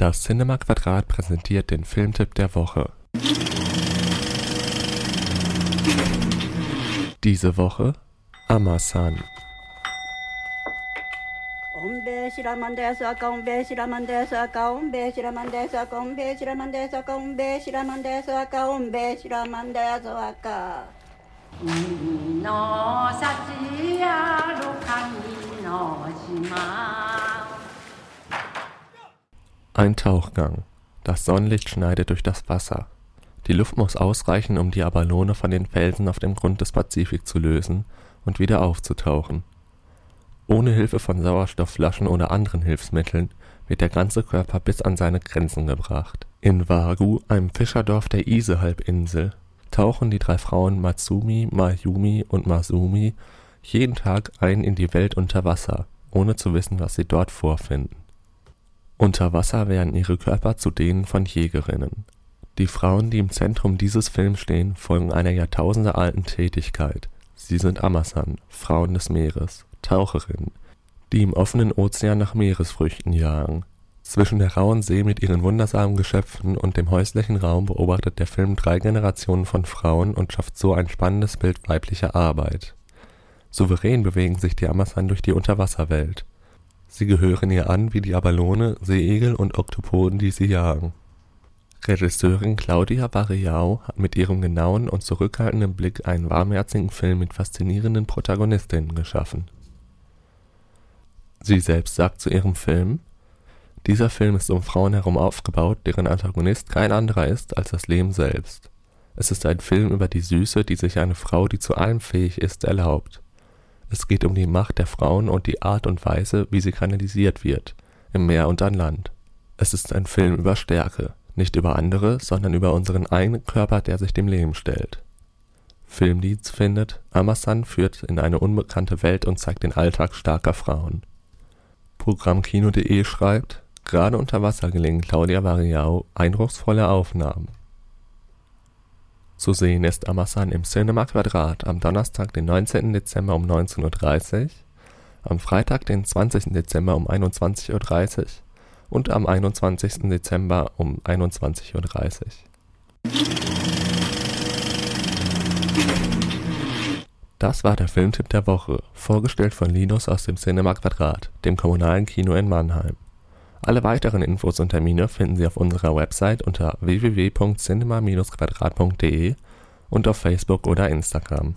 Das Cinema Quadrat präsentiert den Filmtipp der Woche. Diese Woche Amasan. Ein Tauchgang. Das Sonnenlicht schneidet durch das Wasser. Die Luft muss ausreichen, um die Abalone von den Felsen auf dem Grund des Pazifik zu lösen und wieder aufzutauchen. Ohne Hilfe von Sauerstoffflaschen oder anderen Hilfsmitteln wird der ganze Körper bis an seine Grenzen gebracht. In Wagu, einem Fischerdorf der Ise-Halbinsel, tauchen die drei Frauen Matsumi, Mayumi und Masumi jeden Tag ein in die Welt unter Wasser, ohne zu wissen, was sie dort vorfinden. Unter Wasser werden ihre Körper zu denen von Jägerinnen. Die Frauen, die im Zentrum dieses Films stehen, folgen einer jahrtausendealten Tätigkeit. Sie sind Amasan, Frauen des Meeres, Taucherinnen, die im offenen Ozean nach Meeresfrüchten jagen. Zwischen der rauen See mit ihren wundersamen Geschöpfen und dem häuslichen Raum beobachtet der Film drei Generationen von Frauen und schafft so ein spannendes Bild weiblicher Arbeit. Souverän bewegen sich die Amasan durch die Unterwasserwelt. Sie gehören ihr an wie die Abalone, Seeigel und Oktopoden, die sie jagen. Regisseurin Claudia Barreau hat mit ihrem genauen und zurückhaltenden Blick einen warmherzigen Film mit faszinierenden Protagonistinnen geschaffen. Sie selbst sagt zu ihrem Film dieser Film ist um Frauen herum aufgebaut, deren Antagonist kein anderer ist als das Leben selbst. Es ist ein Film über die Süße, die sich eine Frau, die zu allem fähig ist, erlaubt. Es geht um die Macht der Frauen und die Art und Weise, wie sie kanalisiert wird, im Meer und an Land. Es ist ein Film über Stärke, nicht über andere, sondern über unseren eigenen Körper, der sich dem Leben stellt. Filmdienst findet, Amasan führt in eine unbekannte Welt und zeigt den Alltag starker Frauen. Programmkino.de schreibt, gerade unter Wasser gelingen Claudia Variau eindrucksvolle Aufnahmen. Zu sehen ist Amasan im Cinema Quadrat am Donnerstag, den 19. Dezember um 19.30 Uhr, am Freitag, den 20. Dezember um 21.30 Uhr und am 21. Dezember um 21.30 Uhr. Das war der Filmtipp der Woche, vorgestellt von Linus aus dem Cinema Quadrat, dem kommunalen Kino in Mannheim. Alle weiteren Infos und Termine finden Sie auf unserer Website unter www.cinema-quadrat.de und auf Facebook oder Instagram